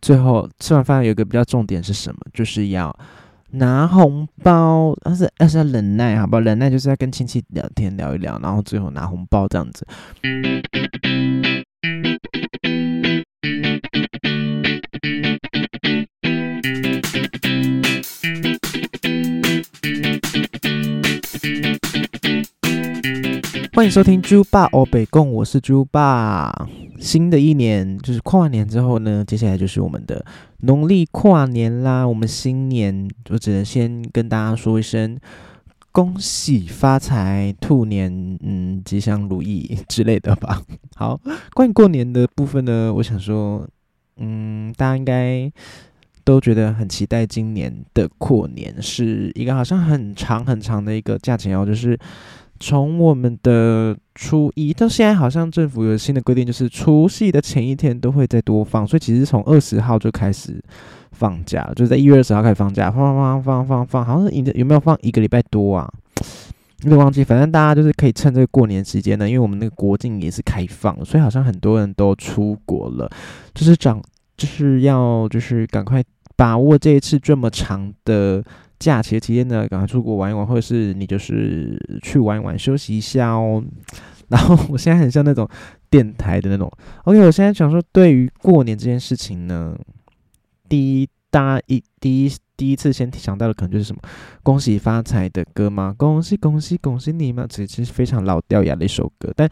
最后吃完饭有一个比较重点是什么？就是要拿红包，但是但是要忍耐，好不好？忍耐就是要跟亲戚聊天聊一聊，然后最后拿红包这样子。欢迎收听猪爸欧北贡，我是猪爸。新的一年就是跨完年之后呢，接下来就是我们的农历跨年啦。我们新年我只能先跟大家说一声恭喜发财，兔年嗯吉祥如意之类的吧。好，关于过年的部分呢，我想说，嗯，大家应该都觉得很期待今年的过年是一个好像很长很长的一个假期哦，就是。从我们的初一到现在，好像政府有新的规定，就是除夕的前一天都会再多放，所以其实从二十号就开始放假，就是在一月二十号开始放假，放放放放放放，好像是有有没有放一个礼拜多啊？有点忘记，反正大家就是可以趁这个过年时间呢，因为我们那个国境也是开放，所以好像很多人都出国了，就是长就是要就是赶快把握这一次这么长的。假期期间呢，赶快出国玩一玩，或者是你就是去玩一玩，休息一下哦。然后我现在很像那种电台的那种。OK，我现在想说，对于过年这件事情呢，第一，大家一第一第一次先想到的可能就是什么“恭喜发财”的歌吗？恭喜恭喜恭喜你吗？其实非常老掉牙的一首歌，但。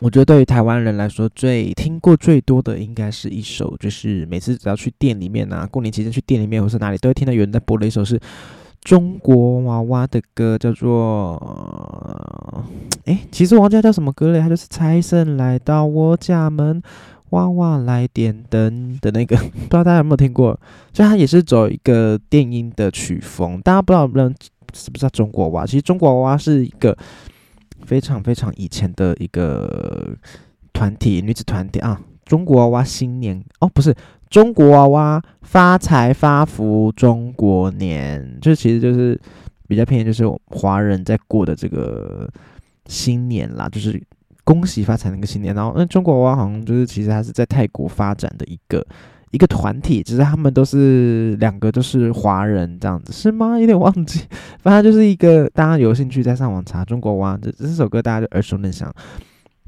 我觉得对于台湾人来说，最听过最多的应该是一首，就是每次只要去店里面啊，过年期间去店里面或是哪里，都会听到有人在播的一首是中国娃娃的歌，叫做……哎，其实王家叫什么歌嘞？他就是财神来到我家门，娃娃来点灯的那个，不知道大家有没有听过？就它也是走一个电音的曲风，大家不知道不知道是不是中国娃？其实中国娃娃是一个。非常非常以前的一个团体，女子团体啊，中国娃娃新年哦，不是中国娃娃发财发福中国年，就其实就是比较偏就是华人在过的这个新年啦，就是恭喜发财那个新年。然后那中国娃娃好像就是其实它是在泰国发展的一个。一个团体，只是他们都是两个都是华人这样子，是吗？有点忘记，反正就是一个大家有兴趣再上网查中国娃这这首歌，大家就耳熟能详。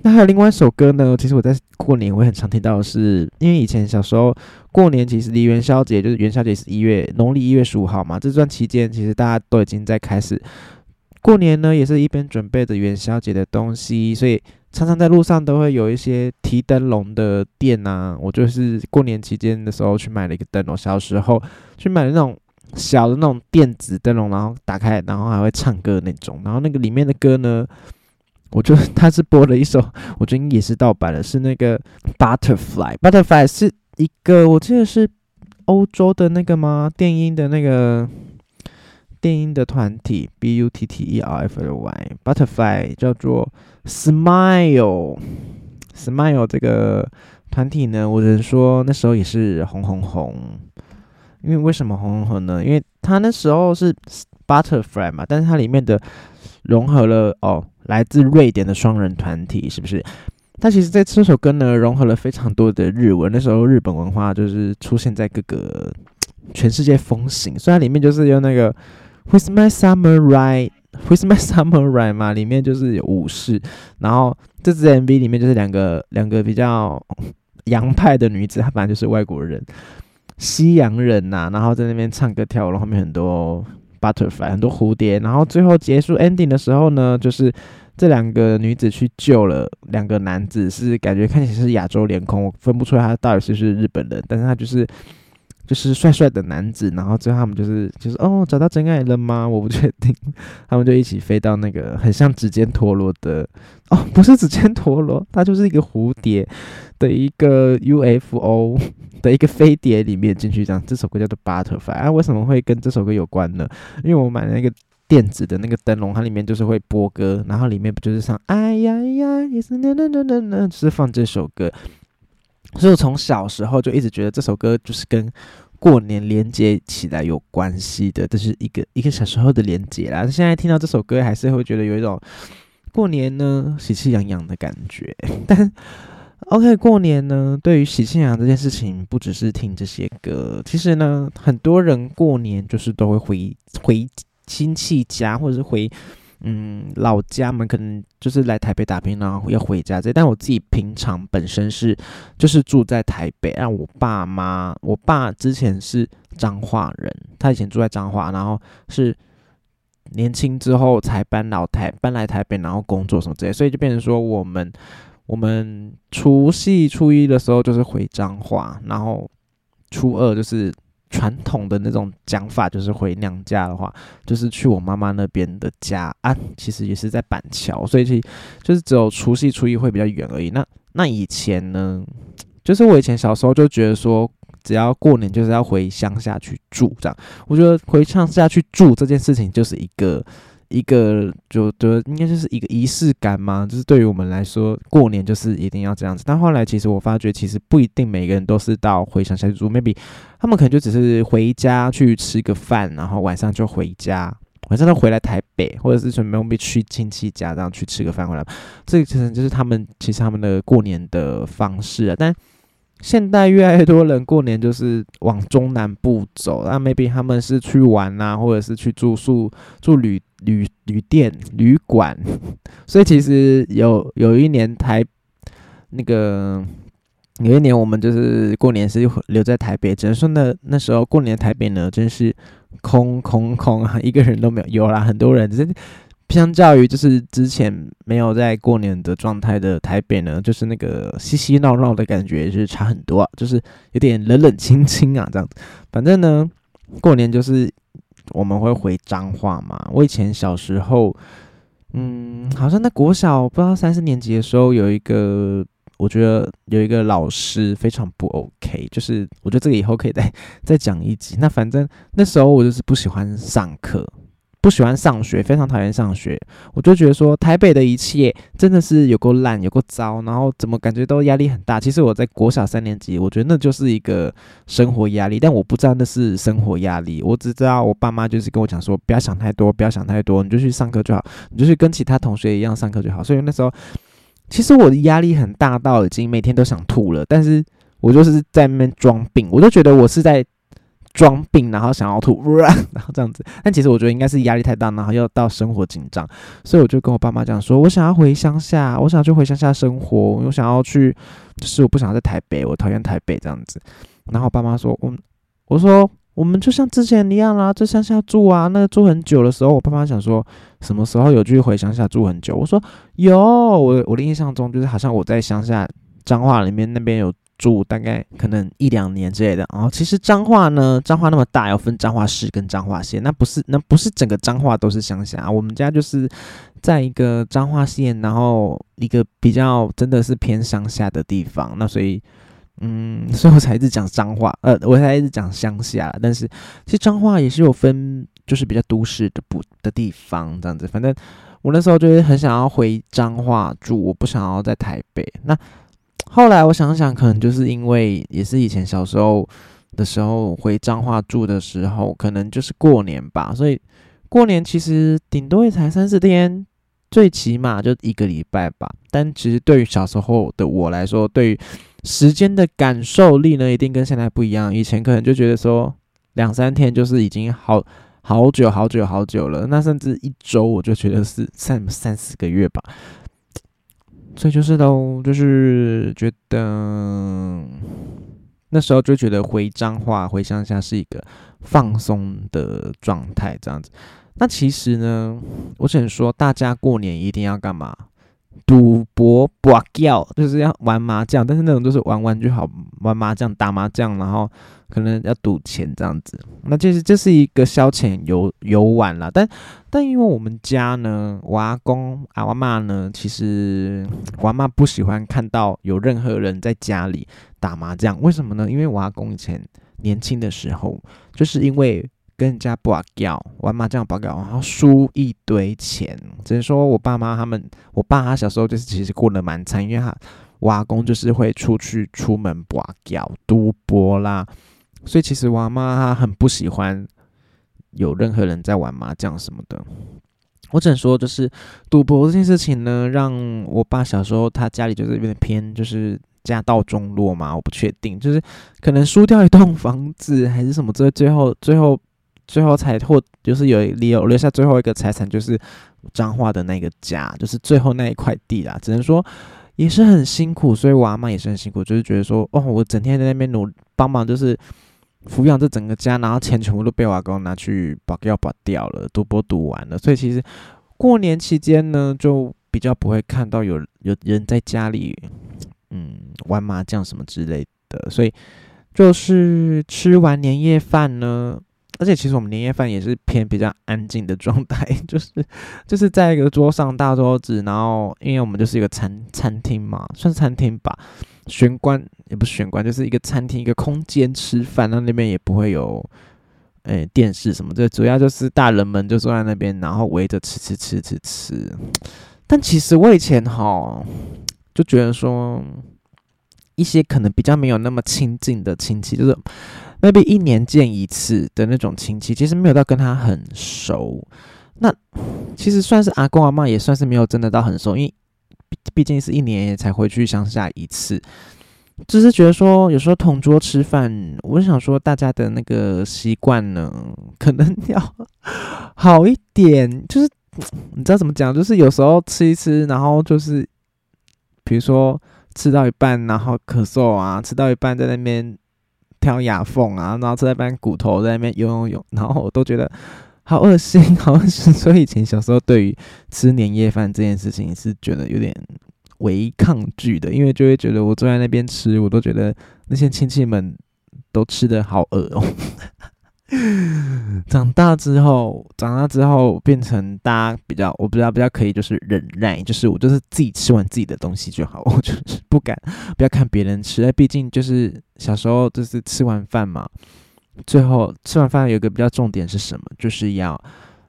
那还有另外一首歌呢？其实我在过年我也很常听到，是因为以前小时候过年其实离元宵节就是元宵节是一月农历一月十五号嘛，这段期间其实大家都已经在开始过年呢，也是一边准备着元宵节的东西，所以。常常在路上都会有一些提灯笼的店呐，我就是过年期间的时候去买了一个灯笼，小时候去买那种小的那种电子灯笼，然后打开，然后还会唱歌那种，然后那个里面的歌呢，我就他是播了一首，我觉得也是盗版的，是那个 Butterfly，Butterfly 是一个我记得是欧洲的那个吗？电音的那个。电音的团体 B U T T E R F L Y Butterfly 叫做 Smile Smile 这个团体呢，我只能说那时候也是红红红。因为为什么红红红呢？因为它那时候是 Butterfly 嘛，但是它里面的融合了哦，来自瑞典的双人团体，是不是？它其实在这首歌呢，融合了非常多的日文。那时候日本文化就是出现在各个全世界风行，所以它里面就是用那个。With my summer right with my summer ride 嘛，里面就是有武士，然后这支 MV 里面就是两个两个比较 洋派的女子，她本来就是外国人，西洋人呐，然后在那边唱歌跳舞，然后后面很多 butterfly 很多蝴蝶，然后最后结束 ending 的时候呢，就是这两个女子去救了两个男子，是感觉看起来是亚洲脸孔，我分不出来他到底是不是日本人，但是他就是。就是帅帅的男子，然后最后他们就是就是哦，找到真爱了吗？我不确定。他们就一起飞到那个很像指尖陀螺的哦，不是指尖陀螺，它就是一个蝴蝶的一个 UFO 的一个飞碟里面进去。这样，这首歌叫做 Butterfly 啊，为什么会跟这首歌有关呢？因为我买了那个电子的那个灯笼，它里面就是会播歌，然后里面不就是唱哎呀呀，也是那那那那那，就是放这首歌。所以我从小时候就一直觉得这首歌就是跟过年连接起来有关系的，这是一个一个小时候的连接啦。现在听到这首歌，还是会觉得有一种过年呢喜气洋洋的感觉。但 OK，过年呢，对于喜庆阳这件事情，不只是听这些歌，其实呢，很多人过年就是都会回回亲戚家，或者是回嗯老家嘛，可能就是来台北打拼，然后要回家这。但我自己平常本身是就是住在台北，让我爸妈，我爸之前是彰化人，他以前住在彰化，然后是年轻之后才搬到台搬来台北，然后工作什么之类，所以就变成说我们。我们除夕初一的时候就是回彰化，然后初二就是传统的那种讲法，就是回娘家的话，就是去我妈妈那边的家啊。其实也是在板桥，所以其就是只有除夕初一会比较远而已。那那以前呢，就是我以前小时候就觉得说，只要过年就是要回乡下去住，这样。我觉得回乡下去住这件事情就是一个。一个就得应该就是一个仪式感嘛，就是对于我们来说，过年就是一定要这样子。但后来其实我发觉，其实不一定每个人都是到回乡下去住，maybe 他们可能就只是回家去吃个饭，然后晚上就回家，晚上就回来台北，或者是准备去亲戚家这样去吃个饭回来。这个其实就是他们其实他们的过年的方式啊，但。现代越来越多人过年就是往中南部走，那 maybe 他们是去玩啊，或者是去住宿、住旅旅旅店、旅馆。所以其实有有一年台那个有一年我们就是过年是留在台北，只能说那那时候过年台北呢真是空空空啊，一个人都没有。有啦，很多人只是。相较于就是之前没有在过年的状态的台北呢，就是那个嬉嬉闹闹的感觉是差很多，就是有点冷冷清清啊这样子。反正呢，过年就是我们会回彰化嘛。我以前小时候，嗯，好像在国小不知道三四年级的时候，有一个我觉得有一个老师非常不 OK，就是我觉得这个以后可以再 再讲一集。那反正那时候我就是不喜欢上课。不喜欢上学，非常讨厌上学。我就觉得说，台北的一切真的是有够烂，有够糟，然后怎么感觉都压力很大。其实我在国小三年级，我觉得那就是一个生活压力，但我不知道那是生活压力。我只知道我爸妈就是跟我讲说，不要想太多，不要想太多，你就去上课就好，你就去跟其他同学一样上课就好。所以那时候，其实我的压力很大到已经每天都想吐了，但是我就是在那边装病，我就觉得我是在。装病，然后想要吐，然后这样子。但其实我觉得应该是压力太大，然后又到生活紧张，所以我就跟我爸妈讲说，我想要回乡下，我想要去回乡下生活，我想要去，就是我不想要在台北，我讨厌台北这样子。然后我爸妈说，我我说我们就像之前一样啦，在乡下住啊。那个住很久的时候，我爸妈想说，什么时候有去回乡下住很久？我说有，我我的印象中就是好像我在乡下彰化里面那边有。住大概可能一两年之类的，然后其实彰化呢，彰化那么大，要分彰化市跟彰化县，那不是那不是整个彰化都是乡下，我们家就是在一个彰化县，然后一个比较真的是偏乡下的地方，那所以嗯，所以我才一直讲彰化，呃，我才一直讲乡下，但是其实彰化也是有分，就是比较都市的不的地方这样子，反正我那时候就是很想要回彰化住，我不想要在台北，那。后来我想想，可能就是因为也是以前小时候的时候回彰化住的时候，可能就是过年吧，所以过年其实顶多也才三四天，最起码就一个礼拜吧。但其实对于小时候的我来说，对于时间的感受力呢，一定跟现在不一样。以前可能就觉得说两三天就是已经好好久好久好久了，那甚至一周我就觉得是三三四个月吧。所以就是都，就是觉得那时候就觉得回彰化、回乡下是一个放松的状态，这样子。那其实呢，我想说，大家过年一定要干嘛？赌博、博掉，就是要玩麻将，但是那种就是玩玩就好，玩麻将、打麻将，然后可能要赌钱这样子。那其实这是一个消遣游游玩啦。但但因为我们家呢，我阿公阿妈呢，其实我阿妈不喜欢看到有任何人在家里打麻将，为什么呢？因为我阿公以前年轻的时候，就是因为。跟人家不掉玩麻将不掉，然后输一堆钱。只能说我爸妈他们，我爸他小时候就是其实过得蛮惨，因为他我阿公就是会出去出门不掉赌博啦，所以其实我妈她很不喜欢有任何人在玩麻将什么的。我只能说，就是赌博这件事情呢，让我爸小时候他家里就是有点偏，就是家道中落嘛，我不确定，就是可能输掉一栋房子还是什么，最最后最后最后才获就是有留留下最后一个财产，就是彰化的那个家，就是最后那一块地啦。只能说也是很辛苦，所以我阿妈也是很辛苦，就是觉得说，哦，我整天在那边努帮忙，就是抚养这整个家，然后钱全部都被我阿公拿去把要把掉了，赌博赌完了，所以其实过年期间呢，就比较不会看到有有人在家里，嗯，玩麻将什么之类的，所以就是吃完年夜饭呢。而且其实我们年夜饭也是偏比较安静的状态，就是就是在一个桌上大桌子，然后因为我们就是一个餐餐厅嘛，算是餐厅吧，玄关也不是玄关，就是一个餐厅一个空间吃饭，那那边也不会有诶电视什么，这主要就是大人们就坐在那边，然后围着吃吃吃吃吃。但其实我以前哈就觉得说，一些可能比较没有那么亲近的亲戚，就是。Maybe 一年见一次的那种亲戚，其实没有到跟他很熟。那其实算是阿公阿妈，也算是没有真的到很熟，因为毕竟是一年也才回去乡下一次。只是觉得说，有时候同桌吃饭，我想说大家的那个习惯呢，可能要好一点。就是你知道怎么讲？就是有时候吃一吃，然后就是比如说吃到一半，然后咳嗽啊，吃到一半在那边。挑牙缝啊，然后在那边骨头在那边游游泳，然后我都觉得好恶心，好恶心。所以以前小时候对于吃年夜饭这件事情是觉得有点违抗拒的，因为就会觉得我坐在那边吃，我都觉得那些亲戚们都吃的好恶哦。长大之后，长大之后变成大家比较，我比较比较可以就是忍耐，就是我就是自己吃完自己的东西就好，我就是不敢不要看别人吃，毕竟就是小时候就是吃完饭嘛，最后吃完饭有一个比较重点是什么，就是要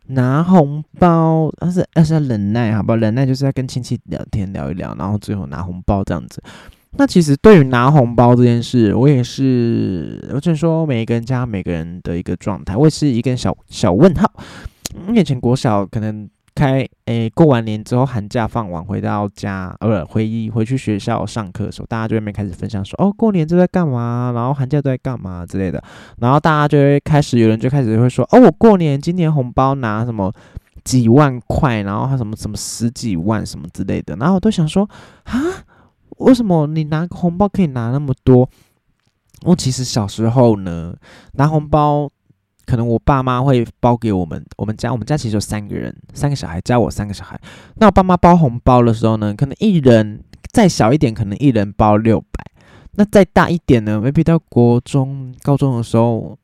拿红包，但是但是要忍耐，好不好？忍耐就是要跟亲戚聊天聊一聊，然后最后拿红包这样子。那其实对于拿红包这件事，我也是，我只能说每一个人家每个人的一个状态，我也是一个小小问号。以前国小可能开诶过完年之后寒假放完回到家，呃不回忆回去学校上课的时候，大家就会没开始分享说哦过年都在干嘛，然后寒假都在干嘛之类的，然后大家就会开始有人就开始会说哦我过年今年红包拿什么几万块，然后他什么什么十几万什么之类的，然后我都想说啊。为什么你拿个红包可以拿那么多？我其实小时候呢，拿红包，可能我爸妈会包给我们。我们家我们家其实有三个人，三个小孩加我三个小孩。那我爸妈包红包的时候呢，可能一人再小一点，可能一人包六百。那再大一点呢？maybe 到国中、高中的时候，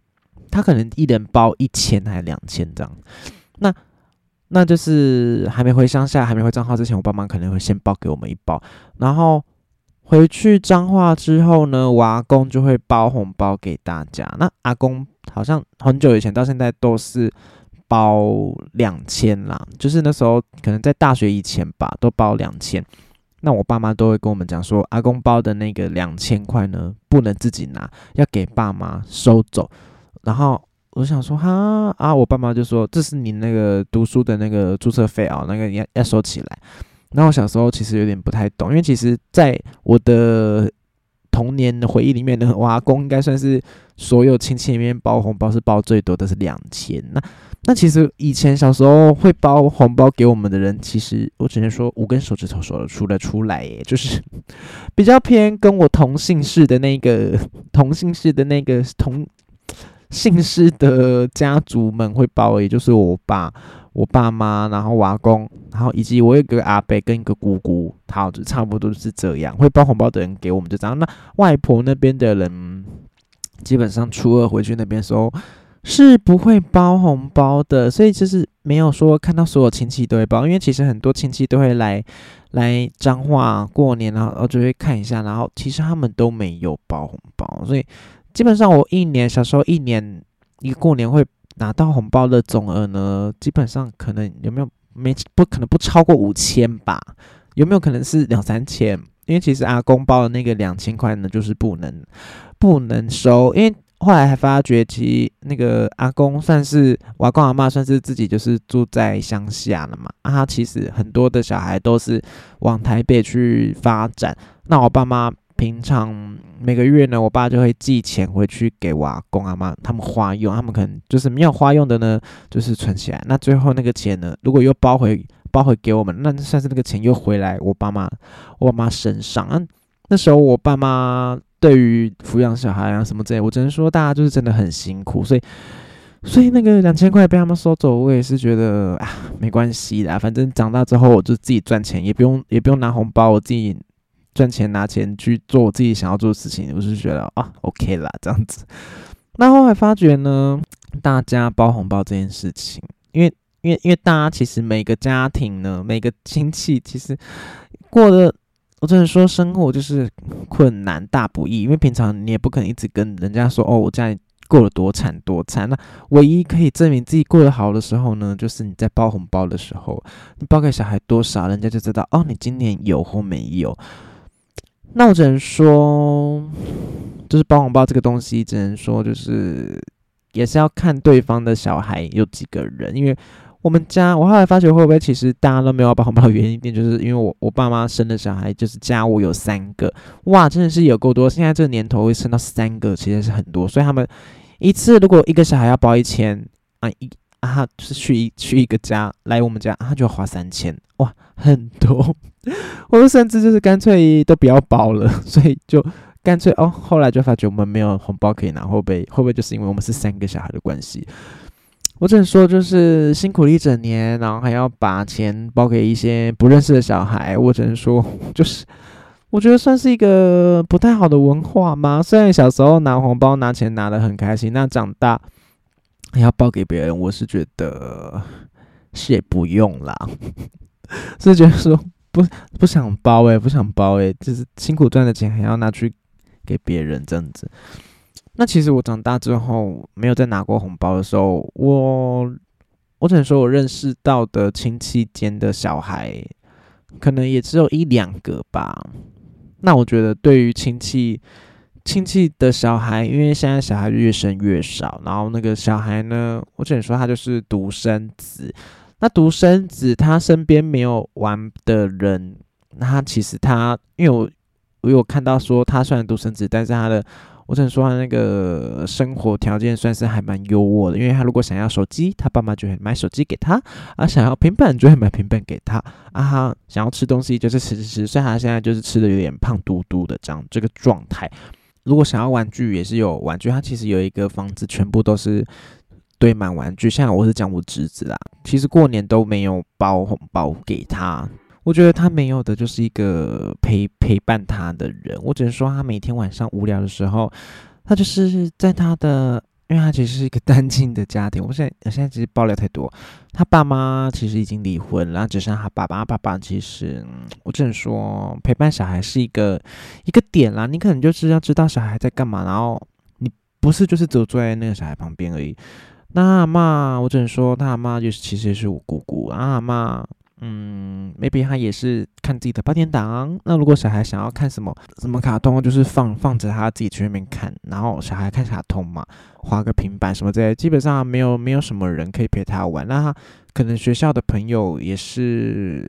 他可能一人包一千还是两千这样。那那就是还没回乡下、还没回账号之前，我爸妈可能会先包给我们一包，然后。回去彰化之后呢，我阿公就会包红包给大家。那阿公好像很久以前到现在都是包两千啦，就是那时候可能在大学以前吧，都包两千。那我爸妈都会跟我们讲说，阿公包的那个两千块呢，不能自己拿，要给爸妈收走。然后我想说，哈啊，我爸妈就说，这是你那个读书的那个注册费啊，那个要要收起来。那我小时候其实有点不太懂，因为其实在我的童年的回忆里面呢，我阿公应该算是所有亲戚里面包红包是包最多的是两千。那那其实以前小时候会包红包给我们的人，其实我只能说五根手指头数得出得出来，耶，就是 比较偏跟我同姓氏的那个同姓氏的那个同姓氏的家族们会包，也就是我爸。我爸妈，然后阿公，然后以及我有个阿伯跟一个姑姑，好，就差不多是这样。会包红包的人给我们就这样。那外婆那边的人，基本上初二回去那边时候是不会包红包的，所以就是没有说看到所有亲戚都会包，因为其实很多亲戚都会来来彰化过年，然后我就会看一下，然后其实他们都没有包红包，所以基本上我一年小时候一年一过年会。拿到红包的总额呢，基本上可能有没有没不可能不超过五千吧？有没有可能是两三千？因为其实阿公包的那个两千块呢，就是不能不能收，因为后来还发觉，其实那个阿公算是我阿公阿妈，算是自己就是住在乡下了嘛。啊，他其实很多的小孩都是往台北去发展。那我爸妈平常每个月呢，我爸就会寄钱回去给我阿公阿妈他们花用。他们可能就是没有花用的呢，就是存起来。那最后那个钱呢，如果又包回包回给我们，那算是那个钱又回来我爸妈我妈身上。嗯，那时候我爸妈。对于抚养小孩啊什么之类，我只能说大家就是真的很辛苦，所以所以那个两千块被他们收走，我也是觉得啊没关系的，反正长大之后我就自己赚钱，也不用也不用拿红包，我自己赚钱拿钱去做自己想要做的事情，我是觉得啊 OK 啦这样子。那后来发觉呢，大家包红包这件事情，因为因为因为大家其实每个家庭呢，每个亲戚其实过的。我只能说，生活就是困难大不易，因为平常你也不可能一直跟人家说哦，我家里过得多惨多惨。那唯一可以证明自己过得好的时候呢，就是你在包红包的时候，你包给小孩多少，人家就知道哦，你今年有或没有。那我只能说，就是包红包这个东西，只能说就是也是要看对方的小孩有几个人，因为。我们家，我后来发觉会不会其实大家都没有包红包的原因点，就是因为我我爸妈生的小孩就是家我有三个，哇，真的是有够多。现在这个年头会生到三个，其实是很多，所以他们一次如果一个小孩要包一千啊一啊，就是去一去一个家来我们家，他就要花三千，哇，很多。我们甚至就是干脆都不要包了，所以就干脆哦，后来就发觉我们没有红包可以拿，会不会会不会就是因为我们是三个小孩的关系？我只能说，就是辛苦了一整年，然后还要把钱包给一些不认识的小孩。我只能说，就是我觉得算是一个不太好的文化嘛。虽然小时候拿红包拿钱拿的很开心，那长大要包给别人，我是觉得是也不用啦。是觉得说不不想包诶，不想包诶，就是辛苦赚的钱还要拿去给别人这样子。那其实我长大之后没有再拿过红包的时候，我我只能说我认识到的亲戚间的小孩，可能也只有一两个吧。那我觉得对于亲戚亲戚的小孩，因为现在小孩越生越少，然后那个小孩呢，我只能说他就是独生子。那独生子他身边没有玩的人，那他其实他因为我我有看到说他虽然独生子，但是他的。我只能说他那个生活条件算是还蛮优渥的，因为他如果想要手机，他爸妈就会买手机给他；啊，想要平板就会买平板给他；啊，他想要吃东西就是吃吃吃，所以他现在就是吃的有点胖嘟嘟的这样这个状态。如果想要玩具也是有玩具，他其实有一个房子全部都是堆满玩具。像我是讲我侄子啦，其实过年都没有包红包给他。我觉得他没有的就是一个陪陪伴他的人。我只能说，他每天晚上无聊的时候，他就是在他的，因为他其实是一个单亲的家庭。我现在我现在其实爆料太多，他爸妈其实已经离婚了，只剩他爸爸。他爸爸其实，我只能说，陪伴小孩是一个一个点啦。你可能就是要知道小孩在干嘛，然后你不是就是只坐在那个小孩旁边而已。那阿妈，我只能说，他阿妈就是其实是我姑姑。阿妈。嗯，maybe 他也是看自己的八点档。那如果小孩想要看什么什么卡通，就是放放着他自己去那边看。然后小孩看卡通嘛，划个平板什么之类，基本上没有没有什么人可以陪他玩。那他可能学校的朋友也是，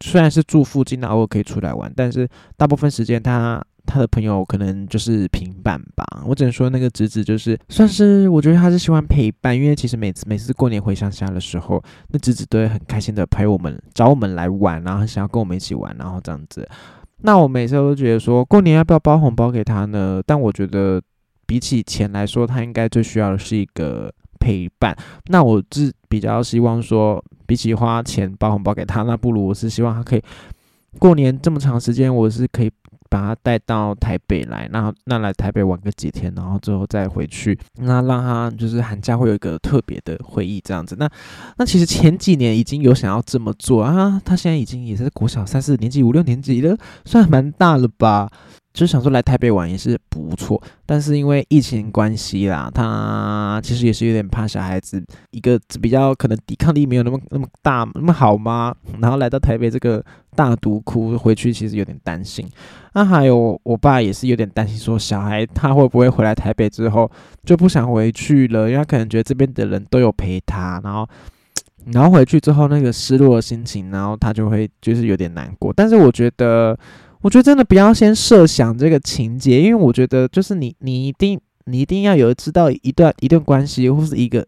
虽然是住附近那，偶尔可以出来玩，但是大部分时间他。他的朋友可能就是平板吧，我只能说那个侄子就是算是，我觉得他是喜欢陪伴，因为其实每次每次过年回乡下的时候，那侄子都会很开心的陪我们，找我们来玩，然后想要跟我们一起玩，然后这样子。那我每次都觉得说，过年要不要包红包给他呢？但我觉得比起钱来说，他应该最需要的是一个陪伴。那我是比较希望说，比起花钱包红包给他，那不如我是希望他可以过年这么长时间，我是可以。把他带到台北来，那那来台北玩个几天，然后最后再回去。那让他就是寒假会有一个特别的回忆这样子。那那其实前几年已经有想要这么做啊。他现在已经也是国小三四年级、五六年级了，算蛮大了吧？就是想说来台北玩也是不错，但是因为疫情关系啦，他其实也是有点怕小孩子一个比较可能抵抗力没有那么那么大那么好吗？然后来到台北这个大独窟回去，其实有点担心。那还有我爸也是有点担心，说小孩他会不会回来台北之后就不想回去了？因为他可能觉得这边的人都有陪他，然后然后回去之后那个失落的心情，然后他就会就是有点难过。但是我觉得。我觉得真的不要先设想这个情节，因为我觉得就是你，你一定，你一定要有知道一段一段关系或是一个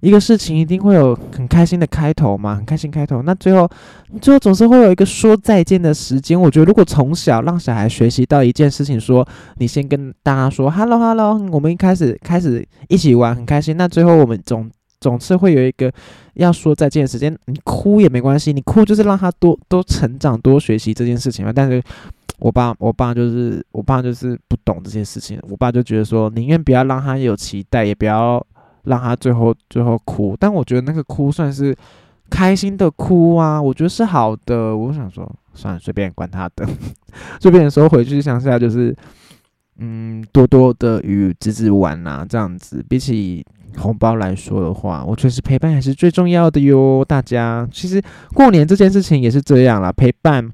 一个事情，一定会有很开心的开头嘛，很开心开头。那最后，最后总是会有一个说再见的时间。我觉得如果从小让小孩学习到一件事情，说你先跟大家说 “hello hello”，我们一开始开始一起玩很开心，那最后我们总总是会有一个要说再见的时间，你哭也没关系，你哭就是让他多多成长、多学习这件事情嘛。但是，我爸，我爸就是我爸就是不懂这些事情，我爸就觉得说，宁愿不要让他有期待，也不要让他最后最后哭。但我觉得那个哭算是开心的哭啊，我觉得是好的。我想说，算了，随便管他的，随便说回去乡下就是，嗯，多多的与侄子玩啊，这样子，比起。红包来说的话，我觉得陪伴还是最重要的哟。大家其实过年这件事情也是这样啦，陪伴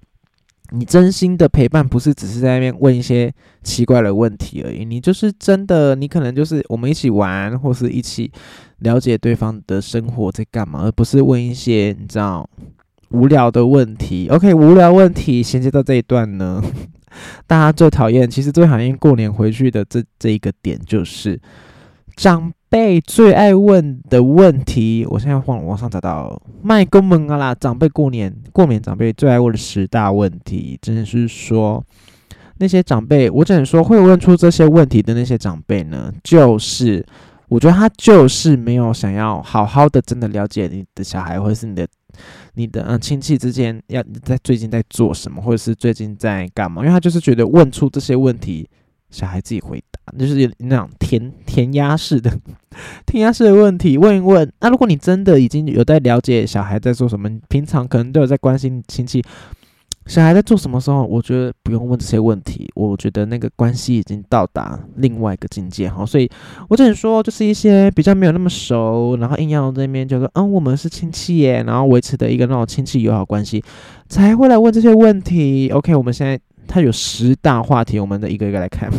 你真心的陪伴，不是只是在那边问一些奇怪的问题而已。你就是真的，你可能就是我们一起玩，或是一起了解对方的生活在干嘛，而不是问一些你知道无聊的问题。OK，无聊问题衔接到这一段呢，大家最讨厌，其实最讨厌过年回去的这这一个点就是长。辈最爱问的问题，我现在往网上找到麦公们啊啦，长辈过年过年长辈最爱问的十大问题，真的是说那些长辈，我只能说会问出这些问题的那些长辈呢，就是我觉得他就是没有想要好好的真的了解你的小孩，或者是你的你的嗯亲戚之间要在最近在做什么，或者是最近在干嘛，因为他就是觉得问出这些问题。小孩自己回答，就是那种填填鸭式的 填鸭式的问题，问一问。那如果你真的已经有在了解小孩在做什么，平常可能都有在关心亲戚小孩在做什么时候，我觉得不用问这些问题。我觉得那个关系已经到达另外一个境界哈。所以我只能说，就是一些比较没有那么熟，然后硬要这边就说，嗯，我们是亲戚耶，然后维持的一个那种亲戚友好关系，才会来问这些问题。OK，我们现在。它有十大话题，我们的一个一个来看。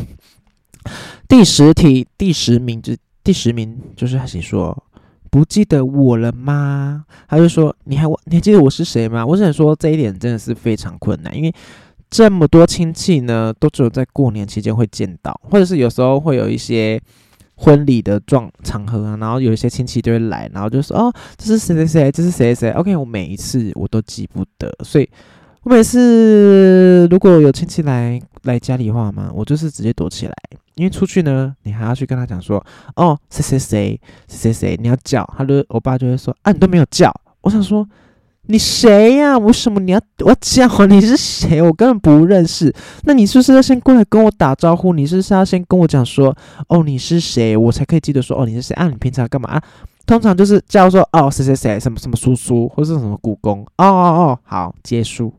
第十题，第十名就第十名就是他写说不记得我了吗？他就说你还我你还记得我是谁吗？我只想说这一点真的是非常困难，因为这么多亲戚呢，都只有在过年期间会见到，或者是有时候会有一些婚礼的状场合啊，然后有一些亲戚就会来，然后就说哦，这是谁谁谁，这是谁谁谁。OK，我每一次我都记不得，所以。我每次如果有亲戚来来家里话嘛，我就是直接躲起来，因为出去呢，你还要去跟他讲说，哦，谁谁谁谁谁谁，你要叫，他就我爸就会说，啊，你都没有叫，我想说，你谁呀？为什么你要我叫？你是谁？我根本不认识。那你是不是要先过来跟我打招呼？你是不是要先跟我讲说，哦，你是谁？我才可以记得说，哦，你是谁啊？你平常干嘛啊？通常就是叫说，哦，谁谁谁，什么什么叔叔，或是什么故宫，哦哦哦，好，结束。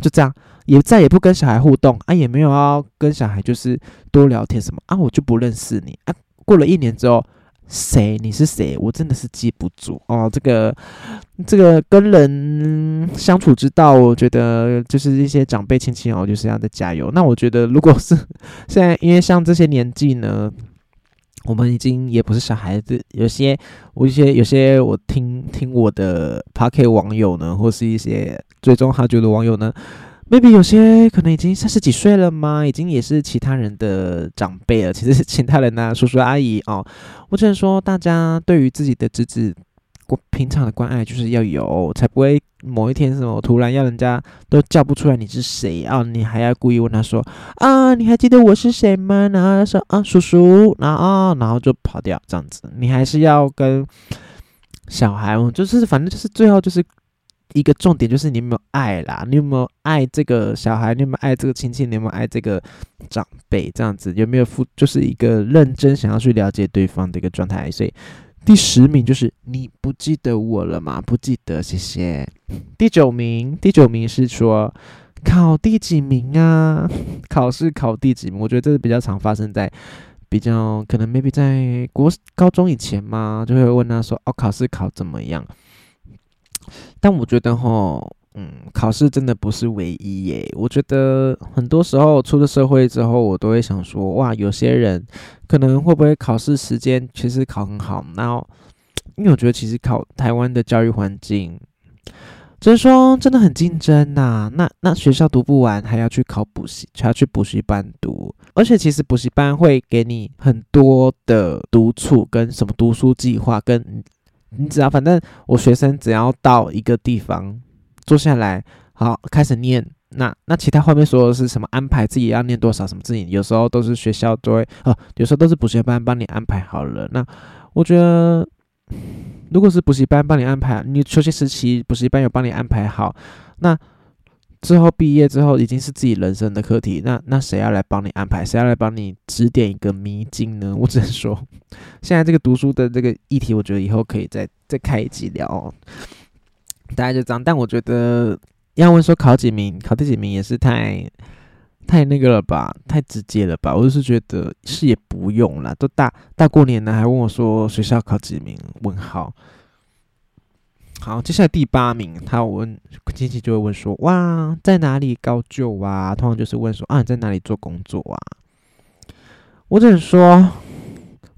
就这样，也再也不跟小孩互动啊，也没有要跟小孩就是多聊天什么啊，我就不认识你啊。过了一年之后，谁？你是谁？我真的是记不住哦。这个这个跟人相处之道，我觉得就是一些长辈亲戚哦，就是要在加油。那我觉得，如果是现在，因为像这些年纪呢，我们已经也不是小孩子，有些我一些有些我听听我的 p a r k 网友呢，或是一些。最终好久的网友呢，maybe 有些可能已经三十几岁了吗？已经也是其他人的长辈了。其实是其他人呐，叔叔阿姨哦。我只能说，大家对于自己的侄子，平常的关爱就是要有，才不会某一天什么突然要人家都叫不出来你是谁啊？你还要故意问他说啊，你还记得我是谁吗？然后他说啊，叔叔，然后啊，然后就跑掉这样子。你还是要跟小孩，就是反正就是最后就是。一个重点就是你有没有爱啦？你有没有爱这个小孩？你有没有爱这个亲戚？你有没有爱这个长辈？这样子有没有付？就是一个认真想要去了解对方的一个状态。所以第十名就是你不记得我了吗？不记得，谢谢。第九名，第九名是说考第几名啊？考试考第几名？我觉得这是比较常发生在比较可能 maybe 在国高中以前嘛，就会问他说哦，考试考怎么样？但我觉得哈，嗯，考试真的不是唯一耶。我觉得很多时候出了社会之后，我都会想说，哇，有些人可能会不会考试时间其实考很好？然后，因为我觉得其实考台湾的教育环境，只是说真的很竞争呐。那那学校读不完，还要去考补习，还要去补习班读。而且其实补习班会给你很多的督促，跟什么读书计划，跟你只要反正我学生只要到一个地方坐下来，好开始念。那那其他后面说的是什么安排自己要念多少什么自己，有时候都是学校都会哦，有时候都是补习班帮你安排好了。那我觉得，如果是补习班帮你安排，你休息时期补习班有帮你安排好，那之后毕业之后已经是自己人生的课题。那那谁要来帮你安排？谁要来帮你指点一个迷津呢？我只能说，现在这个读书的这个议题，我觉得以后可以再再开一集聊。大概就这样，但我觉得。要问说考几名，考第几名也是太太那个了吧，太直接了吧？我就是觉得是也不用了，都大大过年了，还问我说学校考几名？问号。好，接下来第八名，他问亲戚就会问说哇，在哪里高就啊？通常就是问说啊，你在哪里做工作啊？我只能说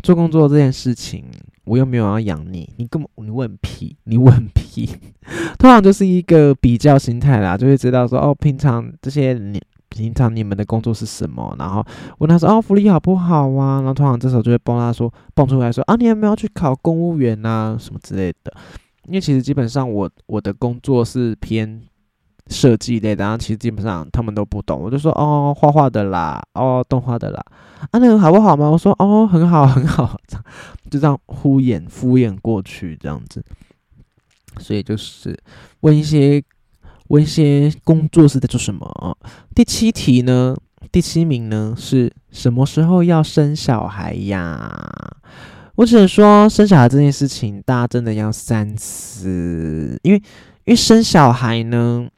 做工作这件事情。我又没有要养你，你根本你问屁，你问屁，通常就是一个比较心态啦，就会知道说哦，平常这些你平常你们的工作是什么，然后问他说哦，福利好不好啊？然后通常这时候就会帮他说蹦出来说啊，你有没有去考公务员啊什么之类的？因为其实基本上我我的工作是偏。设计类的，然后其实基本上他们都不懂，我就说哦，画画的啦，哦，动画的啦，啊，那个好不好吗？我说哦，很好，很好，就这样敷衍敷衍过去这样子。所以就是问一些问一些工作是在做什么。第七题呢，第七名呢是什么时候要生小孩呀？我只能说生小孩这件事情，大家真的要三思，因为因为生小孩呢。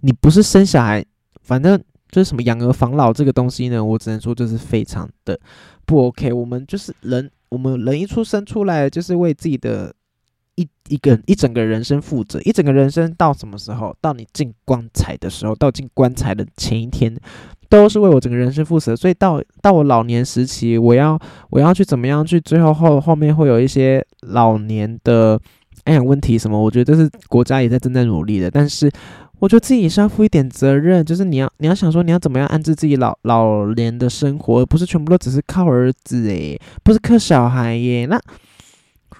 你不是生小孩，反正就是什么养儿防老这个东西呢？我只能说就是非常的不 OK。我们就是人，我们人一出生出来就是为自己的一一个一整个人生负责，一整个人生到什么时候？到你进棺材的时候，到进棺材的前一天，都是为我整个人生负责。所以到到我老年时期，我要我要去怎么样去？最后后后面会有一些老年的安养问题什么？我觉得这是国家也在正在努力的，但是。我觉得自己也是要负一点责任，就是你要你要想说你要怎么样安置自己老老年的生活，而不是全部都只是靠儿子诶，不是靠小孩耶。那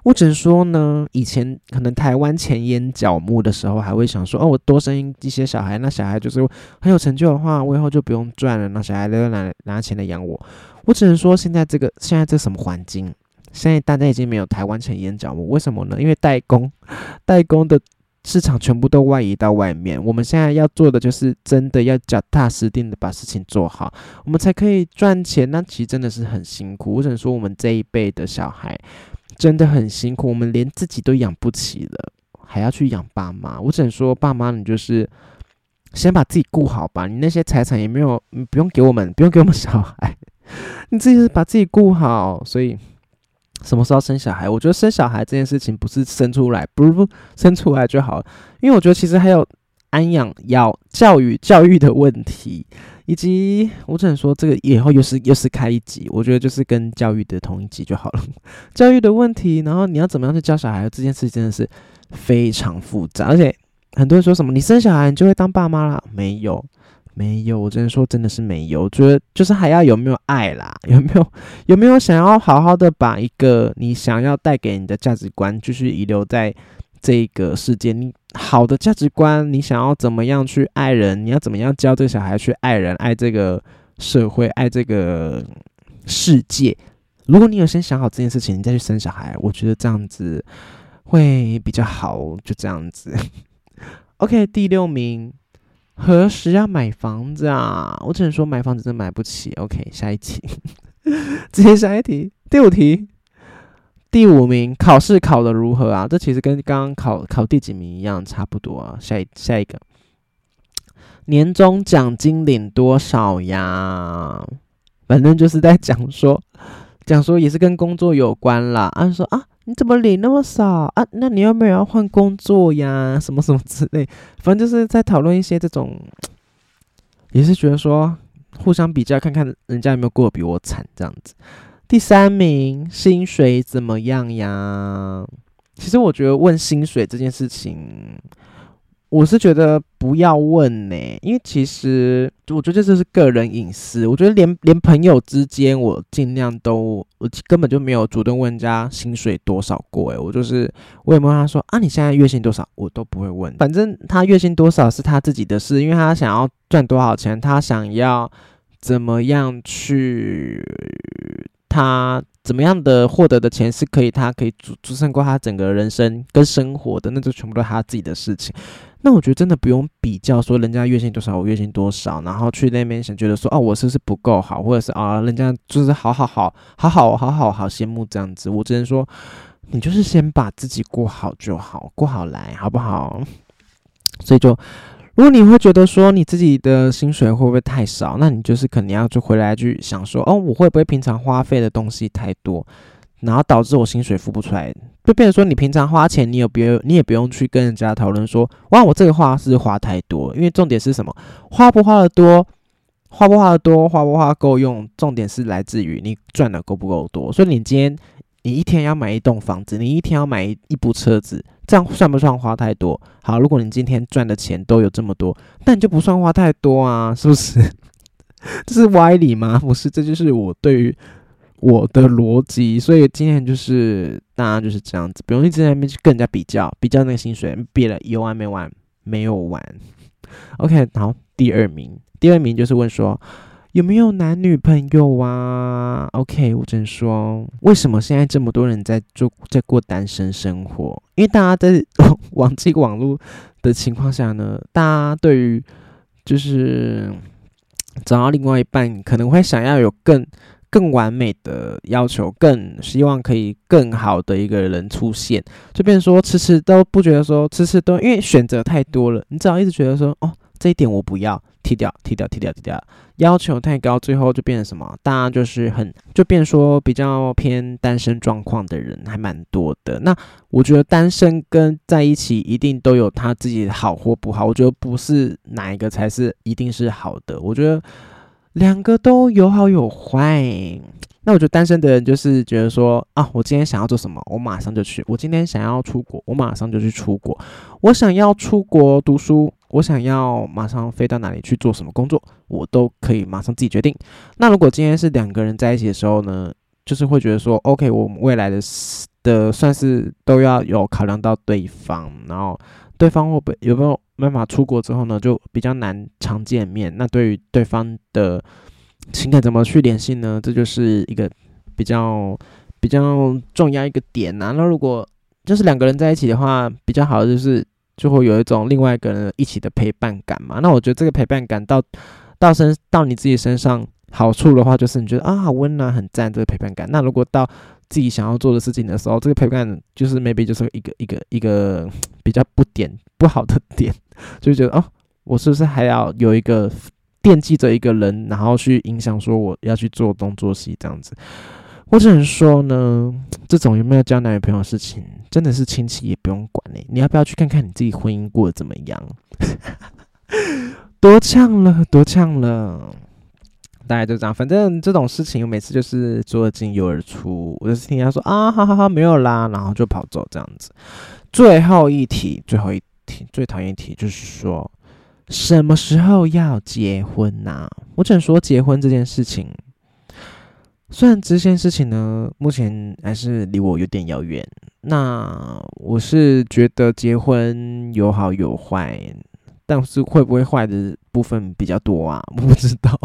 我只能说呢，以前可能台湾前烟角木的时候，还会想说哦，我多生一些小孩，那小孩就是很有成就的话，我以后就不用赚了，那小孩都拿拿钱来养我。我只能说现在这个现在这什么环境？现在大家已经没有台湾前烟角木，为什么呢？因为代工代工的。市场全部都外移到外面，我们现在要做的就是真的要脚踏实地的把事情做好，我们才可以赚钱。那其实真的是很辛苦。我只能说，我们这一辈的小孩真的很辛苦，我们连自己都养不起了，还要去养爸妈。我只能说，爸妈你就是先把自己顾好吧，你那些财产也没有，你不用给我们，不用给我们小孩，你自己是把自己顾好，所以。什么时候生小孩？我觉得生小孩这件事情不是生出来，不是不生出来就好，因为我觉得其实还有安养、要教育、教育的问题，以及我只能说这个以后又是又是开一集，我觉得就是跟教育的同一集就好了。教育的问题，然后你要怎么样去教小孩这件事真的是非常复杂，而且很多人说什么你生小孩你就会当爸妈了，没有。没有，我只能说真的是没有。我觉得就是还要有没有爱啦，有没有有没有想要好好的把一个你想要带给你的价值观，继续遗留在这个世界。你好的价值观，你想要怎么样去爱人？你要怎么样教这个小孩去爱人、爱这个社会、爱这个世界？如果你有先想好这件事情，你再去生小孩，我觉得这样子会比较好。就这样子。OK，第六名。何时要买房子啊？我只能说买房子真买不起。OK，下一题，直接下一题。第五题，第五名，考试考的如何啊？这其实跟刚刚考考第几名一样，差不多啊。下一下一个，年终奖金领多少呀？反正就是在讲说，讲说也是跟工作有关啦。啊，说啊，你怎么领那么少啊？那你有没有要换工作呀？什么什么之类，反正就是在讨论一些这种，也是觉得说互相比较，看看人家有没有过得比我惨这样子。第三名，薪水怎么样呀？其实我觉得问薪水这件事情。我是觉得不要问呢，因为其实我觉得这是个人隐私。我觉得连连朋友之间，我尽量都我根本就没有主动问人家薪水多少过。诶，我就是我也没有他说啊，你现在月薪多少，我都不会问。反正他月薪多少是他自己的事，因为他想要赚多少钱，他想要怎么样去他。怎么样的获得的钱是可以，他可以支支撑过他整个人生跟生活的，那就全部都是他自己的事情。那我觉得真的不用比较说人家月薪多少，我月薪多少，然后去那边想觉得说，哦，我是不是不够好，或者是啊，人家就是好好好好好好好好羡慕这样子。我只能说，你就是先把自己过好就好，过好来，好不好？所以就。如果你会觉得说你自己的薪水会不会太少，那你就是肯定要就回来去想说，哦，我会不会平常花费的东西太多，然后导致我薪水付不出来，就变成说你平常花钱，你有别你也不用去跟人家讨论说，哇，我这个花是花太多，因为重点是什么，花不花的多，花不花的多，花不花够用，重点是来自于你赚的够不够多，所以你今天。你一天要买一栋房子，你一天要买一部车子，这样算不算花太多？好，如果你今天赚的钱都有这么多，那你就不算花太多啊，是不是？这是歪理吗？不是，这就是我对于我的逻辑。所以今天就是大家就是这样子，不用一直在那边去跟人家比较，比较那个薪水，比了有完没完？没有完。OK，好，第二名，第二名就是问说。有没有男女朋友啊？OK，我只能说，为什么现在这么多人在做在过单身生活？因为大家在 网际网络的情况下呢，大家对于就是找到另外一半，可能会想要有更更完美的要求，更希望可以更好的一个人出现，就变说迟迟都不觉得说迟迟都因为选择太多了，你只要一直觉得说哦。这一点我不要，踢掉，踢掉，踢掉，踢掉。要求太高，最后就变成什么？大家就是很，就变说比较偏单身状况的人还蛮多的。那我觉得单身跟在一起一定都有他自己好或不好。我觉得不是哪一个才是一定是好的。我觉得两个都有好有坏。那我觉得单身的人就是觉得说啊，我今天想要做什么，我马上就去。我今天想要出国，我马上就去出国。我想要出国读书。我想要马上飞到哪里去做什么工作，我都可以马上自己决定。那如果今天是两个人在一起的时候呢，就是会觉得说，OK，我们未来的的算是都要有考量到对方，然后对方会不会有没有办法出国之后呢，就比较难常见面。那对于对方的情感怎么去联系呢？这就是一个比较比较重要一个点啊。那如果就是两个人在一起的话，比较好的就是。就会有一种另外一个人一起的陪伴感嘛。那我觉得这个陪伴感到到身到你自己身上好处的话，就是你觉得啊好温暖很赞这个陪伴感。那如果到自己想要做的事情的时候，这个陪伴就是 maybe 就是一个一个一个比较不点不好的点，就觉得哦，我是不是还要有一个惦记着一个人，然后去影响说我要去做东做西这样子。我只能说呢，这种有没有交男女朋友的事情，真的是亲戚也不用管呢。你要不要去看看你自己婚姻过得怎么样？多呛了，多呛了。大概就这样，反正这种事情我每次就是左进右而出，我就是听他说啊，好好好，没有啦，然后就跑走这样子。最后一题，最后一题，最讨厌一题就是说，什么时候要结婚呐？我只能说结婚这件事情。虽然这件事情呢，目前还是离我有点遥远。那我是觉得结婚有好有坏，但是会不会坏的部分比较多啊？我不知道。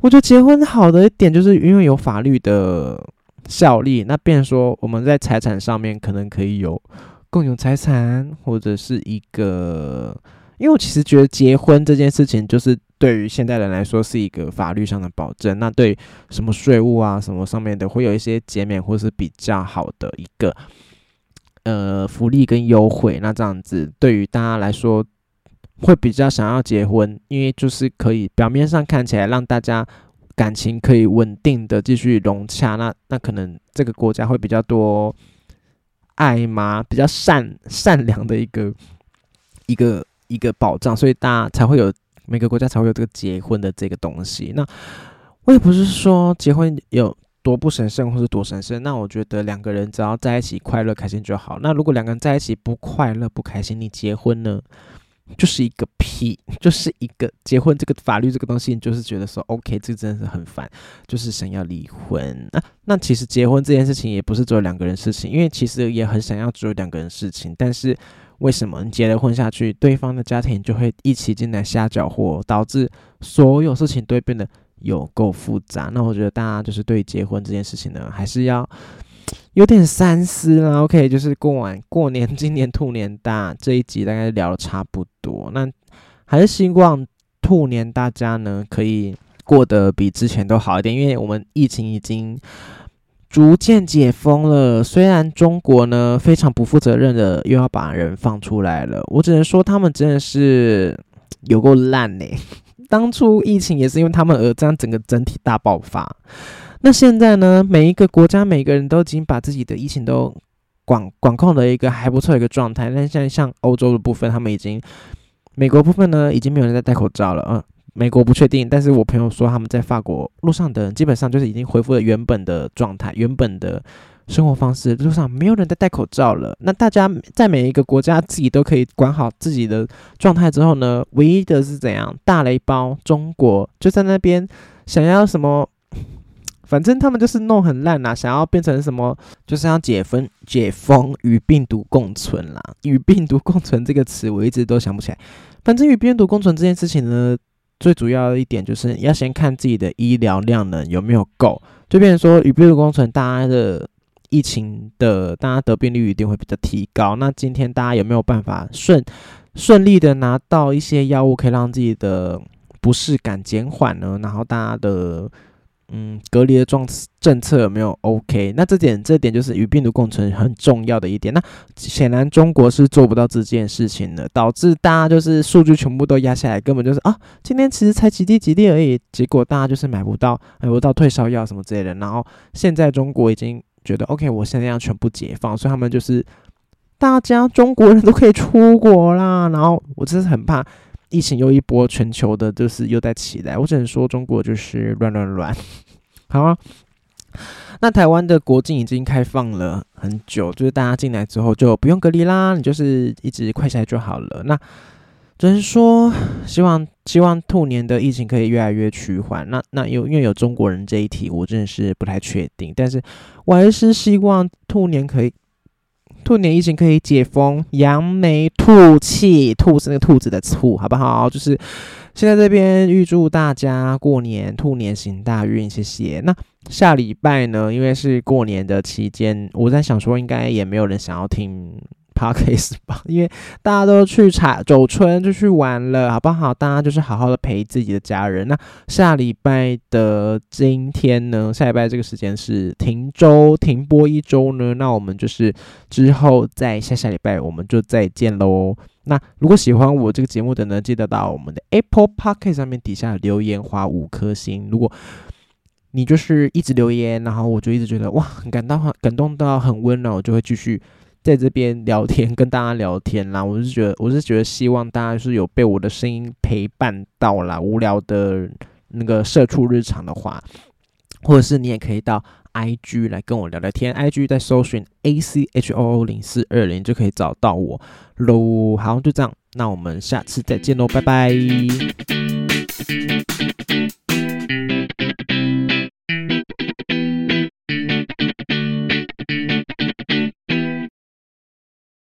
我觉得结婚好的一点就是因为有法律的效力，那变说我们在财产上面可能可以有共有财产，或者是一个。因为我其实觉得结婚这件事情，就是对于现代人来说是一个法律上的保证。那对什么税务啊什么上面的，会有一些减免或是比较好的一个呃福利跟优惠。那这样子对于大家来说，会比较想要结婚，因为就是可以表面上看起来让大家感情可以稳定的继续融洽，那那可能这个国家会比较多爱嘛，比较善善良的一个一个一个保障，所以大家才会有每个国家才会有这个结婚的这个东西。那我也不是说结婚有多不神圣或是多神圣，那我觉得两个人只要在一起快乐开心就好。那如果两个人在一起不快乐不开心，你结婚呢？就是一个屁，就是一个结婚这个法律这个东西，你就是觉得说，OK，这真的是很烦，就是想要离婚。那那其实结婚这件事情也不是只有两个人事情，因为其实也很想要只有两个人事情。但是为什么你结了婚下去，对方的家庭就会一起进来瞎搅和，导致所有事情都会变得有够复杂？那我觉得大家就是对结婚这件事情呢，还是要。有点三思啦，OK，就是过完过年，今年兔年大这一集大概聊的差不多，那还是希望兔年大家呢可以过得比之前都好一点，因为我们疫情已经逐渐解封了。虽然中国呢非常不负责任的又要把人放出来了，我只能说他们真的是有够烂呢。当初疫情也是因为他们而这样整个整体大爆发。那现在呢？每一个国家，每个人都已经把自己的疫情都管管控的一个还不错的一个状态。但现在像欧洲的部分，他们已经美国部分呢，已经没有人在戴口罩了。嗯，美国不确定，但是我朋友说他们在法国路上的人基本上就是已经恢复了原本的状态，原本的生活方式，路上没有人在戴口罩了。那大家在每一个国家自己都可以管好自己的状态之后呢，唯一的是怎样大雷包？中国就在那边想要什么？反正他们就是弄很烂呐，想要变成什么，就是要解封、解封与病毒共存啦。与病毒共存这个词，我一直都想不起来。反正与病毒共存这件事情呢，最主要的一点就是要先看自己的医疗量能有没有够。就变成说，与病毒共存，大家的疫情的，大家得病率一定会比较提高。那今天大家有没有办法顺顺利的拿到一些药物，可以让自己的不适感减缓呢？然后大家的。嗯，隔离的状政策有没有 OK？那这点这点就是与病毒共存很重要的一点。那显然中国是做不到这件事情的，导致大家就是数据全部都压下来，根本就是啊，今天其实才几滴几滴而已，结果大家就是买不到买不到退烧药什么之类的。然后现在中国已经觉得 OK，我现在要全部解放，所以他们就是大家中国人都可以出国啦。然后我真是很怕。疫情又一波，全球的就是又在起来。我只能说，中国就是乱乱乱。好啊，那台湾的国境已经开放了很久，就是大家进来之后就不用隔离啦，你就是一直快筛就好了。那只能说，希望希望兔年的疫情可以越来越趋缓。那那有因为有中国人这一题，我真的是不太确定，但是我还是希望兔年可以。兔年疫情可以解封，扬眉吐气，兔是那个兔子的兔，好不好？就是现在这边预祝大家过年兔年行大运，谢谢。那下礼拜呢？因为是过年的期间，我在想说，应该也没有人想要听。Podcast 吧，因为大家都去茶走春就去玩了，好不好？大家就是好好的陪自己的家人。那下礼拜的今天呢？下礼拜这个时间是停周停播一周呢？那我们就是之后在下下礼拜我们就再见喽。那如果喜欢我这个节目的呢，记得到我们的 Apple Podcast 上面底下留言，花五颗星。如果你就是一直留言，然后我就一直觉得哇，很感动，感动到很温暖，我就会继续。在这边聊天，跟大家聊天啦，我是觉得，我是觉得希望大家是有被我的声音陪伴到啦。无聊的那个社畜日常的话，或者是你也可以到 I G 来跟我聊聊天，I G 在搜寻 A C H O O 零四二零就可以找到我喽。好，就这样，那我们下次再见喽，拜拜。